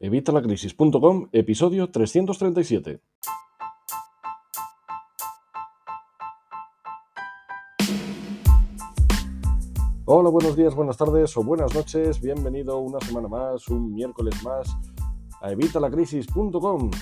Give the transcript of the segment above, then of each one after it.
Evitalacrisis.com, episodio 337. Hola, buenos días, buenas tardes o buenas noches. Bienvenido una semana más, un miércoles más a evitalacrisis.com.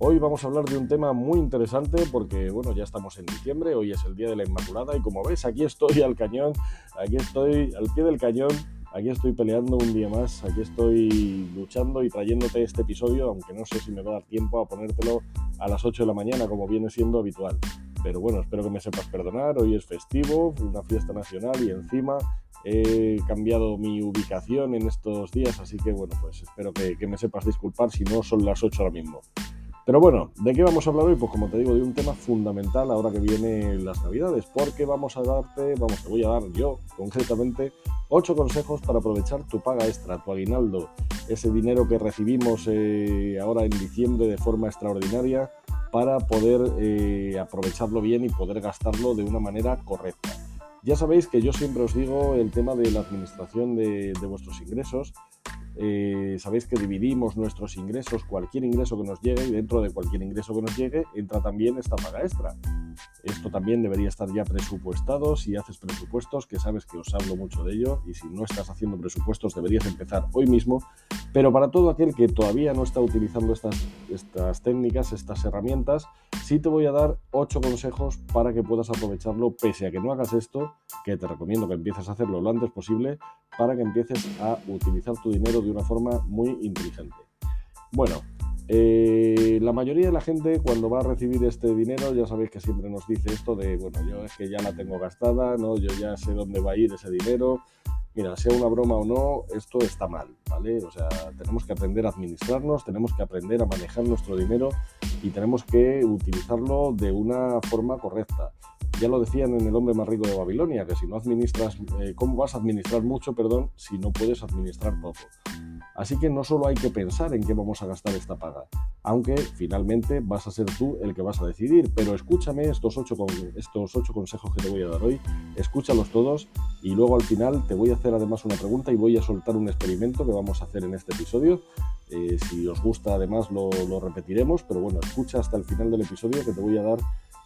Hoy vamos a hablar de un tema muy interesante porque, bueno, ya estamos en diciembre, hoy es el Día de la Inmaculada y como ves, aquí estoy al cañón, aquí estoy al pie del cañón, aquí estoy peleando un día más, aquí estoy luchando y trayéndote este episodio, aunque no sé si me va a dar tiempo a ponértelo a las 8 de la mañana como viene siendo habitual. Pero bueno, espero que me sepas perdonar, hoy es festivo, una fiesta nacional y encima he cambiado mi ubicación en estos días, así que bueno, pues espero que, que me sepas disculpar si no son las 8 ahora mismo. Pero bueno, ¿de qué vamos a hablar hoy? Pues como te digo, de un tema fundamental ahora que vienen las navidades, porque vamos a darte, vamos, te voy a dar yo concretamente ocho consejos para aprovechar tu paga extra, tu aguinaldo, ese dinero que recibimos eh, ahora en diciembre de forma extraordinaria para poder eh, aprovecharlo bien y poder gastarlo de una manera correcta. Ya sabéis que yo siempre os digo el tema de la administración de vuestros ingresos eh, sabéis que dividimos nuestros ingresos, cualquier ingreso que nos llegue, y dentro de cualquier ingreso que nos llegue entra también esta paga extra. Esto también debería estar ya presupuestado. Si haces presupuestos, que sabes que os hablo mucho de ello, y si no estás haciendo presupuestos, deberías empezar hoy mismo. Pero para todo aquel que todavía no está utilizando estas, estas técnicas, estas herramientas, sí te voy a dar 8 consejos para que puedas aprovecharlo, pese a que no hagas esto, que te recomiendo que empieces a hacerlo lo antes posible, para que empieces a utilizar tu dinero de una forma muy inteligente. Bueno, eh, la mayoría de la gente cuando va a recibir este dinero ya sabéis que siempre nos dice esto de, bueno, yo es que ya la tengo gastada, ¿no? yo ya sé dónde va a ir ese dinero. Mira, sea una broma o no, esto está mal, ¿vale? O sea, tenemos que aprender a administrarnos, tenemos que aprender a manejar nuestro dinero y tenemos que utilizarlo de una forma correcta. Ya lo decían en El hombre más rico de Babilonia, que si no administras, eh, ¿cómo vas a administrar mucho, perdón, si no puedes administrar poco? Así que no solo hay que pensar en qué vamos a gastar esta paga, aunque finalmente vas a ser tú el que vas a decidir, pero escúchame estos ocho, estos ocho consejos que te voy a dar hoy, escúchalos todos y luego al final te voy a hacer además una pregunta y voy a soltar un experimento que vamos a hacer en este episodio. Eh, si os gusta además lo, repetiremos, pero bueno, escucha hasta el final del episodio que te voy a dar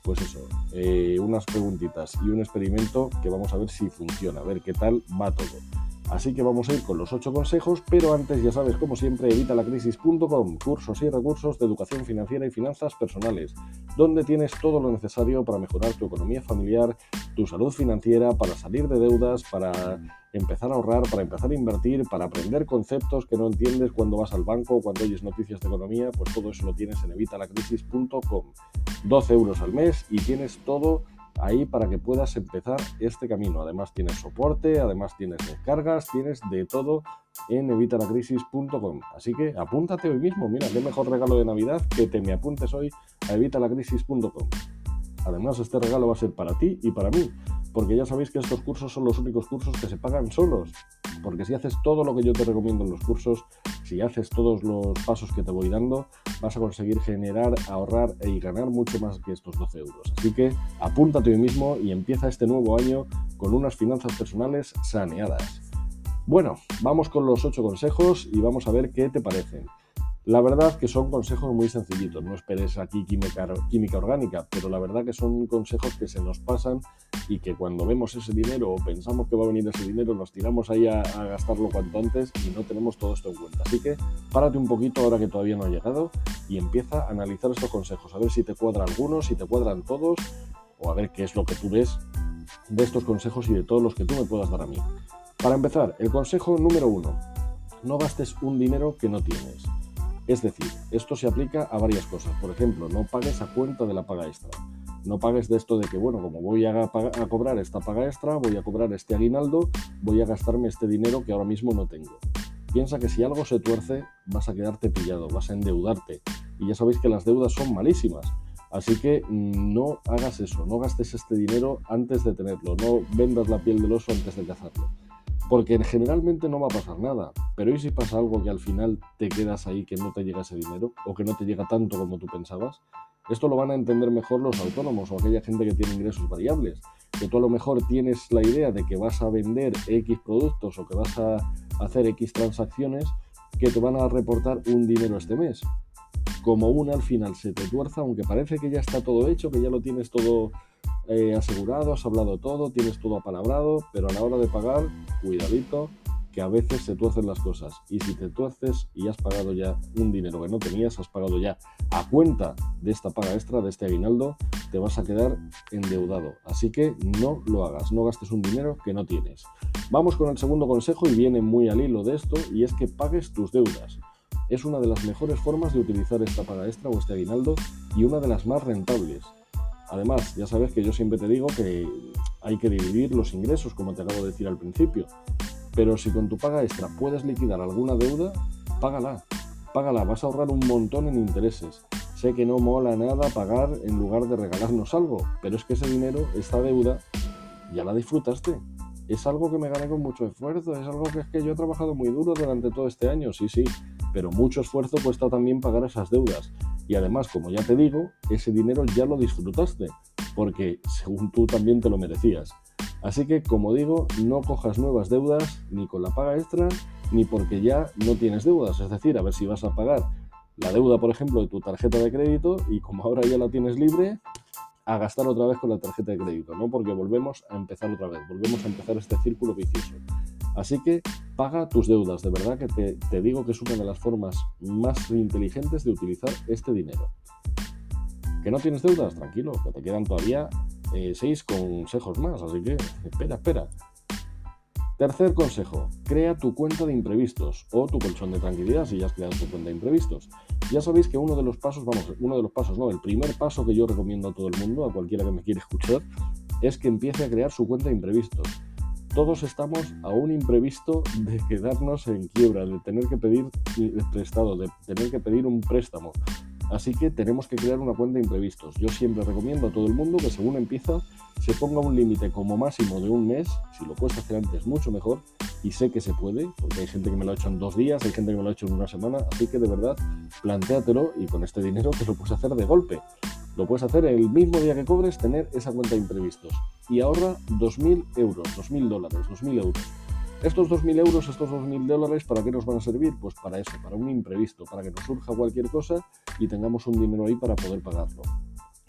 pues eso, eh, unas preguntitas y un experimento que vamos a ver si funciona, a ver qué tal va todo. Así que vamos a ir con los 8 consejos, pero antes ya sabes, como siempre, evitalacrisis.com, cursos y recursos de educación financiera y finanzas personales, donde tienes todo lo necesario para mejorar tu economía familiar, tu salud financiera, para salir de deudas, para empezar a ahorrar, para empezar a invertir, para aprender conceptos que no entiendes cuando vas al banco o cuando oyes noticias de economía, pues todo eso lo tienes en evitalacrisis.com. 12 euros al mes y tienes todo ahí para que puedas empezar este camino. Además tienes soporte, además tienes descargas, tienes de todo en evitalacrisis.com. Así que apúntate hoy mismo. Mira, qué mejor regalo de Navidad que te me apuntes hoy a evitalacrisis.com. Además, este regalo va a ser para ti y para mí, porque ya sabéis que estos cursos son los únicos cursos que se pagan solos. Porque si haces todo lo que yo te recomiendo en los cursos, si haces todos los pasos que te voy dando, vas a conseguir generar, ahorrar y ganar mucho más que estos 12 euros. Así que apúntate hoy mismo y empieza este nuevo año con unas finanzas personales saneadas. Bueno, vamos con los 8 consejos y vamos a ver qué te parecen. La verdad que son consejos muy sencillitos, no esperes aquí química, química, orgánica, pero la verdad que son consejos que se nos pasan y que cuando vemos ese dinero o pensamos que va a venir ese dinero nos tiramos ahí a, a gastarlo cuanto antes y no tenemos todo esto en cuenta. Así que párate un poquito ahora que todavía no ha llegado y empieza a analizar estos consejos, a ver si te cuadran algunos, si te cuadran todos o a ver qué es lo que tú ves de estos consejos y de todos los que tú me puedas dar a mí. Para empezar, el consejo número uno, no gastes un dinero que no tienes. Es decir, esto se aplica a varias cosas. Por ejemplo, no pagues a cuenta de la paga extra. No pagues de esto de que, bueno, como voy a, a, cobrar esta paga extra, voy a cobrar este aguinaldo, voy a gastarme este dinero que ahora mismo no tengo. Piensa que si algo se tuerce, vas a quedarte pillado, vas a endeudarte. Y ya sabéis que las deudas son malísimas. Así que mm, no hagas eso, no gastes este dinero antes de tenerlo, no vendas la piel del oso antes de cazarlo. Porque generalmente no va a pasar nada. Pero ¿y si pasa algo que al final te quedas ahí que no te llega ese dinero? ¿O que no te llega tanto como tú pensabas? Esto lo van a entender mejor los autónomos o aquella gente que tiene ingresos variables. Que tú a lo mejor tienes la idea de que vas a vender X productos o que vas a hacer X transacciones que te van a reportar un dinero este mes. Como una al final se te tuerza, aunque parece que ya está todo hecho, que ya lo tienes todo eh, asegurado, has hablado todo, tienes todo apalabrado, pero a la hora de pagar, cuidadito, que a veces se tuercen las cosas. Y si te tuerces y has pagado ya un dinero que no tenías, has pagado ya a cuenta de esta paga extra, de este aguinaldo, te vas a quedar endeudado. Así que no lo hagas, no gastes un dinero que no tienes. Vamos con el segundo consejo y viene muy al hilo de esto, y es que pagues tus deudas. Es una de las mejores formas de utilizar esta paga extra o este aguinaldo y una de las más rentables. Además, ya sabes que yo siempre te digo que hay que dividir los ingresos, como te acabo de decir al principio. Pero si con tu paga extra puedes liquidar alguna deuda, págala. Págala, vas a ahorrar un montón en intereses. Sé que no mola nada pagar en lugar de regalarnos algo, pero es que ese dinero, esta deuda, ya la disfrutaste. Es algo que me gané con mucho esfuerzo, es algo que es que yo he trabajado muy duro durante todo este año, sí, sí, pero mucho esfuerzo cuesta también pagar esas deudas. Y además, como ya te digo, ese dinero ya lo disfrutaste, porque según tú también te lo merecías. Así que, como digo, no cojas nuevas deudas ni con la paga extra ni porque ya no tienes deudas. Es decir, a ver si vas a pagar la deuda, por ejemplo, de tu tarjeta de crédito y como ahora ya la tienes libre, a gastar otra vez con la tarjeta de crédito, ¿no? Porque volvemos a empezar otra vez, volvemos a empezar este círculo vicioso. Así que paga tus deudas, de verdad que te, te digo que es una de las formas más inteligentes de utilizar este dinero. ¿Que no tienes deudas? Tranquilo, que te quedan todavía eh, seis consejos más, así que espera, espera. Tercer consejo, crea tu cuenta de imprevistos o tu colchón de tranquilidad si ya has creado tu cuenta de imprevistos. Ya sabéis que uno de los pasos, vamos, uno de los pasos, no, el primer paso que yo recomiendo a todo el mundo, a cualquiera que me quiera escuchar, es que empiece a crear su cuenta de imprevistos. Todos estamos a un imprevisto de quedarnos en quiebra, de tener que pedir prestado, de tener que pedir un préstamo, Así que tenemos que crear una cuenta de imprevistos. Yo siempre recomiendo a todo el mundo que según empieza se ponga un límite como máximo de un mes, si lo puedes hacer antes mucho mejor, y sé que se puede, porque hay gente que me lo ha hecho en dos días, hay gente que me lo ha hecho en una semana, así que de verdad, plantéatelo y con este dinero te lo puedes hacer de golpe. Lo puedes hacer el mismo día que cobres, tener esa cuenta de imprevistos. Y ahorra 2.000 euros, 2.000 dólares, 2.000 euros. Estos 2.000 euros, estos 2.000 dólares, ¿para qué nos van a servir? Pues para eso, para un imprevisto, para que nos surja cualquier cosa y tengamos un dinero ahí para poder pagarlo.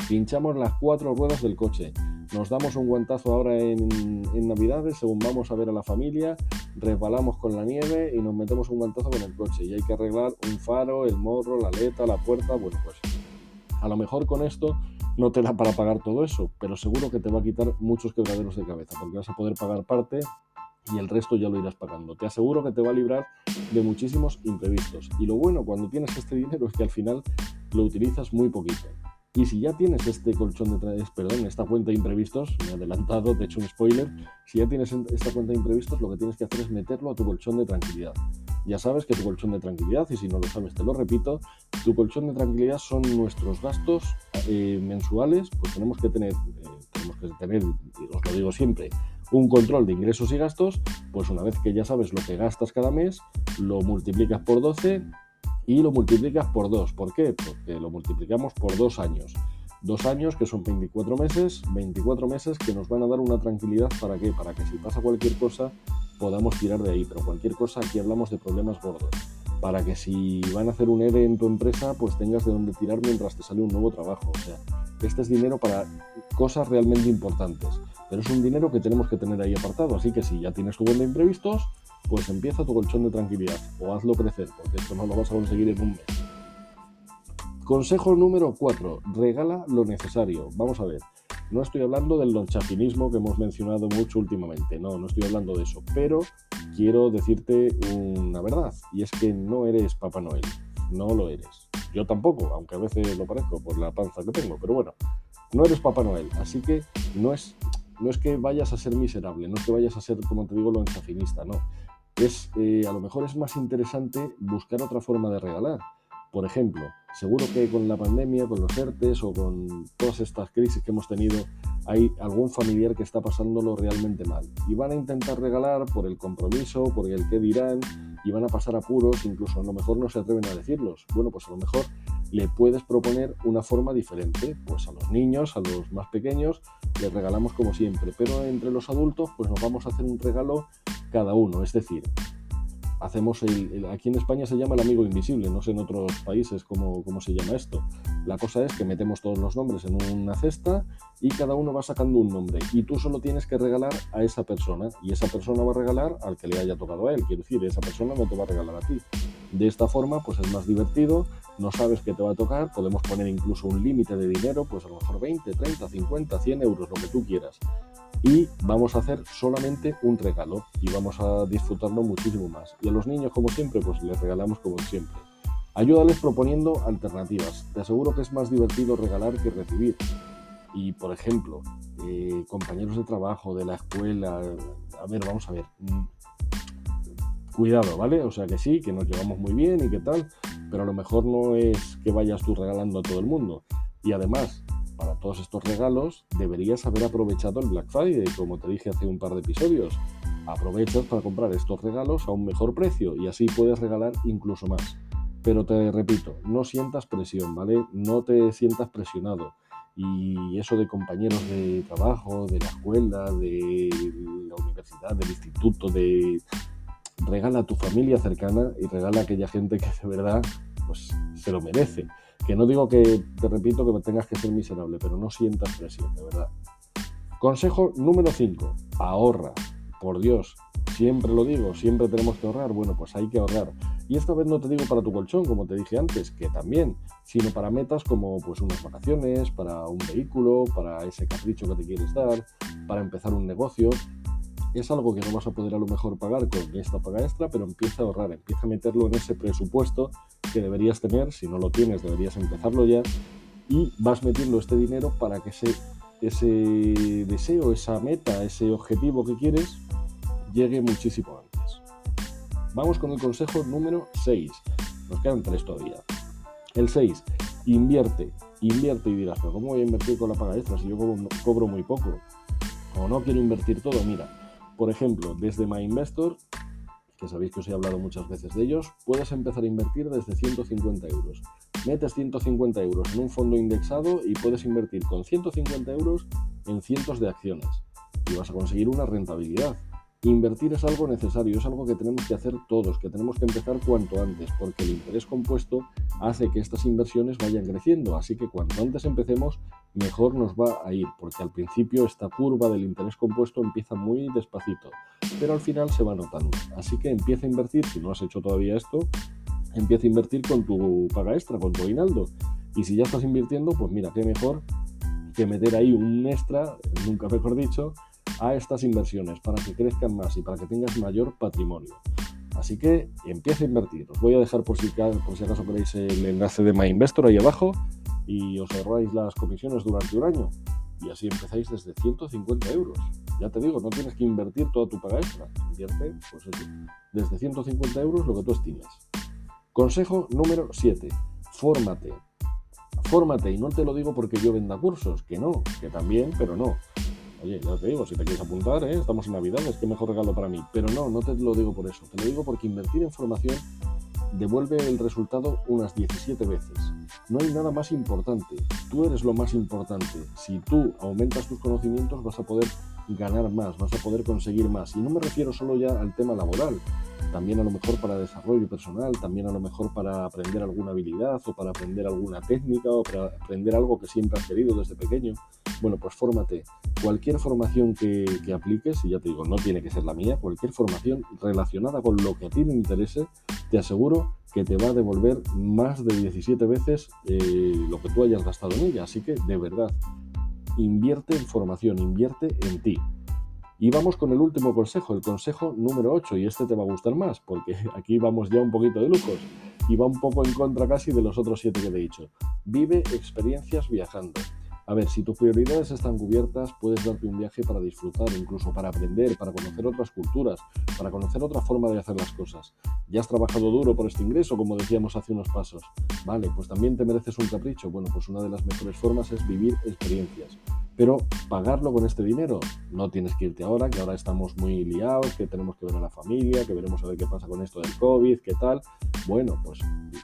Pinchamos las cuatro ruedas del coche, nos damos un guantazo ahora en, en Navidades, según vamos a ver a la familia, resbalamos con la nieve y nos metemos un guantazo con el coche. Y hay que arreglar un faro, el morro, la aleta, la puerta, bueno, pues a lo mejor con esto no te da para pagar todo eso, pero seguro que te va a quitar muchos quebraderos de cabeza, porque vas a poder pagar parte y el resto ya lo irás pagando. Te aseguro que te va a librar de muchísimos imprevistos. Y lo bueno cuando tienes este dinero es que al final lo utilizas muy poquito. Y si ya tienes este colchón de perdón, esta cuenta de imprevistos, me he adelantado, te he hecho un spoiler, si ya tienes esta cuenta de imprevistos, lo que tienes que hacer es meterlo a tu colchón de tranquilidad. Ya sabes que tu colchón de tranquilidad, y si no lo sabes te lo repito, tu colchón de tranquilidad son nuestros gastos eh, mensuales, pues tenemos que tener, eh, tenemos que tener, os lo digo siempre, un control de ingresos y gastos, pues una vez que ya sabes lo que gastas cada mes, lo multiplicas por 12 y lo multiplicas por 2. ¿Por qué? Porque lo multiplicamos por dos años. Dos años que son 24 meses, 24 meses que nos van a dar una tranquilidad para qué? Para que si pasa cualquier cosa podamos tirar de ahí. Pero cualquier cosa aquí hablamos de problemas gordos. Para que si van a hacer un ERE en tu empresa, pues tengas de dónde tirar mientras te sale un nuevo trabajo. O sea, este es dinero para cosas realmente importantes. Pero es un dinero que tenemos que tener ahí apartado. Así que si ya tienes tu buen de imprevistos, pues empieza tu colchón de tranquilidad o hazlo crecer, porque esto no lo vas a conseguir en un mes. Consejo número 4. Regala lo necesario. Vamos a ver. No estoy hablando del lonchafinismo que hemos mencionado mucho últimamente, no, no estoy hablando de eso, pero quiero decirte una verdad, y es que no eres Papá Noel, no lo eres. Yo tampoco, aunque a veces lo parezco por la panza que tengo, pero bueno, no eres Papá Noel, así que no es no es que vayas a ser miserable, no es que vayas a ser, como te digo, lo enchafinista, no. Es, eh, a lo mejor es más interesante buscar otra forma de regalar. Por ejemplo, seguro que con la pandemia, con los ERTES o con todas estas crisis que hemos tenido, hay algún familiar que está pasándolo realmente mal. Y van a intentar regalar por el compromiso, por el qué dirán, y van a pasar apuros, incluso a lo mejor no se atreven a decirlos. Bueno, pues a lo mejor le puedes proponer una forma diferente. Pues a los niños, a los más pequeños, les regalamos como siempre, pero entre los adultos, pues nos vamos a hacer un regalo cada uno. Es decir, hacemos aquí en España se llama el amigo invisible, no sé en otros países cómo, cómo, se llama esto. La cosa es que metemos todos los nombres en una cesta y cada uno va sacando un nombre y tú solo tienes que regalar a esa persona y esa persona va a regalar al que le haya tocado a él, quiero decir, esa persona no te va a regalar a ti. De esta forma pues es más divertido, no sabes qué te va a tocar, podemos poner incluso un límite de dinero, pues a lo mejor 20, 30, 50, 100 euros, lo que tú quieras y vamos a hacer solamente un regalo y vamos a disfrutarlo muchísimo más. Y a los niños, como siempre, pues les regalamos como siempre. Ayúdales proponiendo alternativas. Te aseguro que es más divertido regalar que recibir. Y, por ejemplo, eh, compañeros de trabajo, de la escuela, a ver, vamos a ver. Mm, cuidado, ¿vale? O sea que sí, que nos llevamos muy bien y qué tal, pero a lo mejor no es que vayas tú regalando a todo el mundo. Y además, para todos estos regalos deberías haber aprovechado el Black Friday, como te dije hace un par de episodios. Aprovechas para comprar estos regalos a un mejor precio y así puedes regalar incluso más. Pero te repito, no sientas presión, ¿vale? No te sientas presionado. Y eso de compañeros de trabajo, de la escuela, de la universidad, del instituto, de regala a tu familia cercana y regala a aquella gente que de verdad pues se lo merece. Que no digo que, te repito, que tengas que ser miserable, pero no sientas presión, de verdad. Consejo número 5. Ahorra. Por Dios, siempre lo digo, siempre tenemos que ahorrar. Bueno, pues hay que ahorrar. Y esta vez no te digo para tu colchón, como te dije antes, que también, sino para metas como pues unas vacaciones, para un vehículo, para ese capricho que te quieres dar, para empezar un negocio es algo que no vas a poder a lo mejor pagar con esta paga extra, pero empieza a ahorrar, empieza a meterlo en ese presupuesto que deberías tener, si no lo tienes deberías empezarlo ya, y vas metiendo este dinero para que ese, ese deseo, esa meta, ese objetivo que quieres llegue muchísimo antes. Vamos con el consejo número 6. Nos quedan tres todavía. El 6. Invierte. Invierte y dirás, pero ¿cómo voy a invertir con la paga extra si yo cobro muy poco? O no quiero invertir todo. Mira, por ejemplo, desde MyInvestor, que sabéis que os he hablado muchas veces de ellos, puedes empezar a invertir desde 150 euros. Metes 150 euros en un fondo indexado y puedes invertir con 150 euros en cientos de acciones y vas a conseguir una rentabilidad. Invertir es algo necesario, es algo que tenemos que hacer todos, que tenemos que empezar cuanto antes, porque el interés compuesto hace que estas inversiones vayan creciendo. Así que cuanto antes empecemos, mejor nos va a ir, porque al principio esta curva del interés compuesto empieza muy despacito, pero al final se va notando. Así que empieza a invertir, si no has hecho todavía esto, empieza a invertir con tu paga extra, con tu aguinaldo. Y si ya estás invirtiendo, pues mira, qué mejor que meter ahí un extra, nunca mejor dicho, a estas inversiones para que crezcan más y para que tengas mayor patrimonio. Así que empieza a invertir. Os voy a dejar por si, por si acaso queréis el enlace de MyInvestor ahí abajo y os ahorráis las comisiones durante un año. Y así empezáis desde 150 euros. Ya te digo, no tienes que invertir toda tu paga extra. Invierte, pues desde 150 euros lo que tú estimes. Consejo número 7. Fórmate. Fórmate, y no te lo digo porque yo venda cursos, que no, que también, pero no. Oye, ya te digo, si te quieres apuntar, ¿eh? estamos en Navidades, qué mejor regalo para mí. Pero no, no te lo digo por eso. Te lo digo porque invertir en formación devuelve el resultado unas 17 veces. No hay nada más importante. Tú eres lo más importante. Si tú aumentas tus conocimientos vas a poder ganar más, vas a poder conseguir más. Y no me refiero solo ya al tema laboral, también a lo mejor para desarrollo personal, también a lo mejor para aprender alguna habilidad o para aprender alguna técnica o para aprender algo que siempre has querido desde pequeño. Bueno, pues fórmate. Cualquier formación que, apliques, y ya te digo, no tiene que ser la mía, cualquier formación relacionada con lo que a ti te interese, te aseguro que te va a devolver más de 17 veces eh, lo que tú hayas gastado en ella. Así que, de verdad, invierte en formación, invierte en ti. Y vamos con el último consejo, el consejo número 8, y este te va a gustar más, porque aquí vamos ya un poquito de lujos, y va un poco en contra casi de los otros siete que te he dicho. Vive experiencias viajando. A ver, si tus prioridades están cubiertas, puedes darte un viaje para disfrutar, incluso para aprender, para conocer otras culturas, para conocer otra forma de hacer las cosas. Ya has trabajado duro por este ingreso, como decíamos hace unos pasos. Vale, pues también te mereces un capricho. Bueno, pues una de las mejores formas es vivir experiencias. Pero pagarlo con este dinero, no tienes que irte ahora, que ahora estamos muy liados, que tenemos que ver a la familia, que veremos a ver qué pasa con esto del COVID, qué tal. Bueno, pues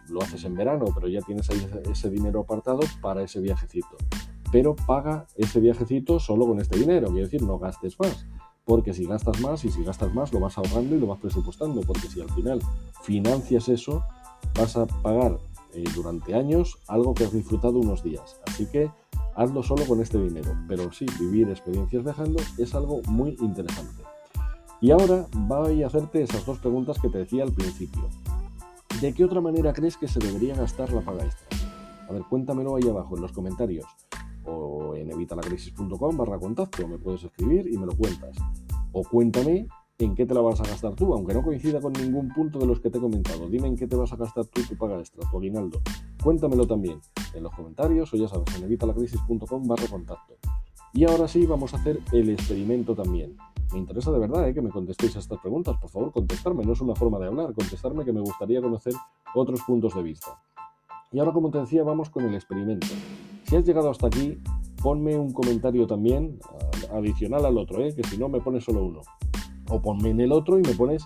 lo haces en verano, pero ya tienes ahí ese dinero apartado para ese viajecito pero paga ese viajecito solo con este dinero, quiero decir, no gastes más. porque si gastas más y si gastas más lo vas ahorrando y lo vas presupuestando, porque si al final financias eso, vas a pagar eh, durante años algo que has disfrutado unos días. Así que hazlo solo con este dinero, pero sí, vivir experiencias viajando es algo muy interesante. Y ahora voy a hacerte esas dos preguntas que te decía al principio. ¿De qué otra manera crees que se debería gastar la paga extra? A ver, cuéntamelo ahí abajo en los comentarios o en evitalacrisis.com barra contacto, me puedes escribir y me lo cuentas. O cuéntame en qué te la vas a gastar tú, aunque no coincida con ningún punto de los que te he comentado. Dime en qué te vas a gastar tú tu paga extra, tu aguinaldo. Cuéntamelo también en los comentarios o ya sabes, en evitalacrisis.com barra contacto. Y ahora sí, vamos a hacer el experimento también. Me interesa de verdad eh, que me contestéis a estas preguntas. Por favor, contestarme. No es una forma de hablar. Contestarme que me gustaría conocer otros puntos de vista. Y ahora, como te decía, vamos con el experimento. Si has llegado hasta aquí, ponme un comentario también adicional al otro, ¿eh? que si no me pones solo uno. O ponme en el otro y me pones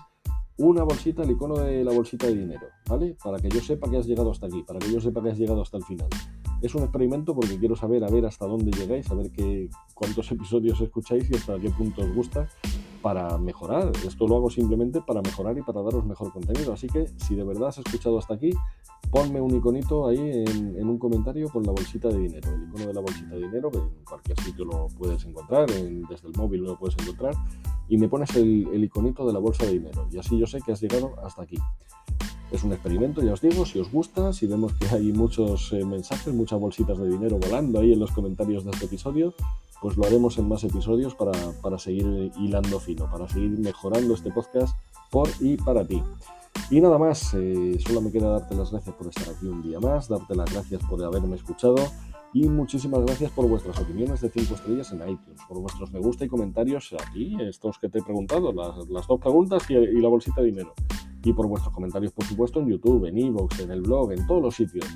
una bolsita, el icono de la bolsita de dinero, ¿vale? Para que yo sepa que has llegado hasta aquí, para que yo sepa que has llegado hasta el final. Es un experimento porque quiero saber a ver hasta dónde llegáis, a ver qué, cuántos episodios escucháis y hasta qué punto os gusta para mejorar. Esto lo hago simplemente para mejorar y para daros mejor contenido. Así que si de verdad has escuchado hasta aquí, ponme un iconito ahí en, un comentario con la bolsita de dinero, el icono de la bolsita de dinero, que en cualquier sitio lo puedes encontrar, desde el móvil lo puedes encontrar, y me pones el iconito de la bolsa de dinero. Y así yo sé que has llegado hasta aquí. Es un experimento, ya os digo, si os gusta, si vemos que hay muchos eh, mensajes, muchas bolsitas de dinero volando ahí en los comentarios de este episodio, pues lo haremos en más episodios para, seguir hilando fino, para seguir mejorando este podcast por y para ti. Y nada más, eh, solo me queda darte las gracias por estar aquí un día más, darte las gracias por haberme escuchado y muchísimas gracias por vuestras opiniones de 5 estrellas en iTunes, por vuestros me gusta y comentarios aquí, estos que te he preguntado, las, las dos preguntas y, y la bolsita de dinero y por vuestros comentarios, por supuesto, en YouTube, en Evox, en el blog, en todos los sitios.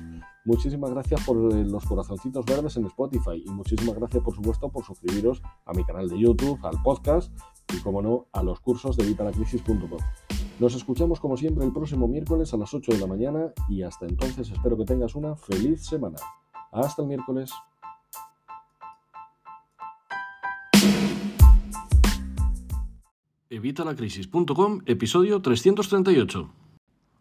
Muchísimas gracias por eh, los corazoncitos verdes en Spotify y muchísimas gracias, por supuesto, por suscribiros a mi canal de YouTube, al podcast y, como no, a los cursos de vitalacrisis.com. Nos escuchamos como siempre el próximo miércoles a las 8 de la mañana y hasta entonces espero que tengas una feliz semana. Hasta el miércoles. Evitalacrisis.com, episodio 338.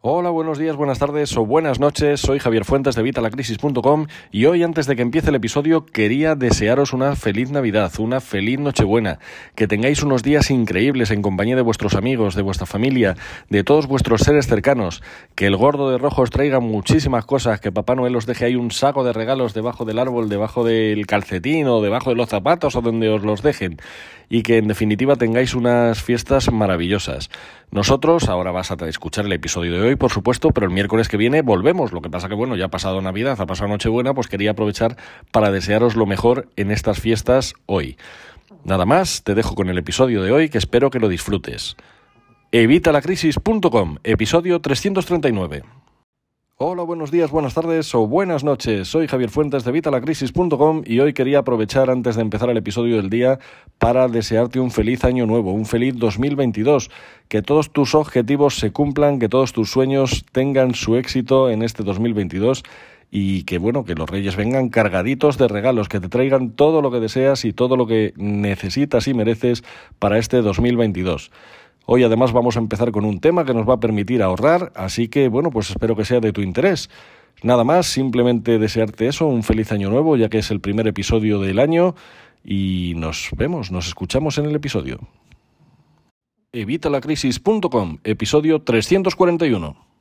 Hola, buenos días, buenas tardes o buenas noches. Soy Javier Fuentes de Vitalacrisis.com y hoy, antes de que empiece el episodio, quería desearos una feliz Navidad, una feliz Nochebuena, que tengáis unos días increíbles en compañía de vuestros amigos, de vuestra familia, de todos vuestros seres cercanos, que el gordo de rojo os traiga muchísimas cosas, que Papá Noel os deje ahí un saco de regalos debajo del árbol, debajo del calcetín o debajo de los zapatos o donde os los dejen y que en definitiva tengáis unas fiestas maravillosas. Nosotros, ahora vas a escuchar el episodio de por supuesto, pero el miércoles que viene volvemos. Lo que pasa que, bueno, ya ha pasado Navidad, ha pasado Nochebuena, pues quería aprovechar para desearos lo mejor en estas fiestas hoy. Nada más, te dejo con el episodio de hoy que espero que lo disfrutes. Evitalacrisis.com, episodio 339. Hola, buenos días, buenas tardes o buenas noches. Soy Javier Fuentes de Vitalacrisis.com y hoy quería aprovechar antes de empezar el episodio del día para desearte un feliz año nuevo, un feliz 2022, que todos tus objetivos se cumplan, que todos tus sueños tengan su éxito en este 2022 y que bueno, que los reyes vengan cargaditos de regalos, que te traigan todo lo que deseas y todo lo que necesitas y mereces para este 2022. Hoy además vamos a empezar con un tema que nos va a permitir ahorrar, así que bueno, pues espero que sea de tu interés. Nada más, simplemente desearte eso, un feliz año nuevo, ya que es el primer episodio del año y nos vemos, nos escuchamos en el episodio. Evitalacrisis.com, episodio 341.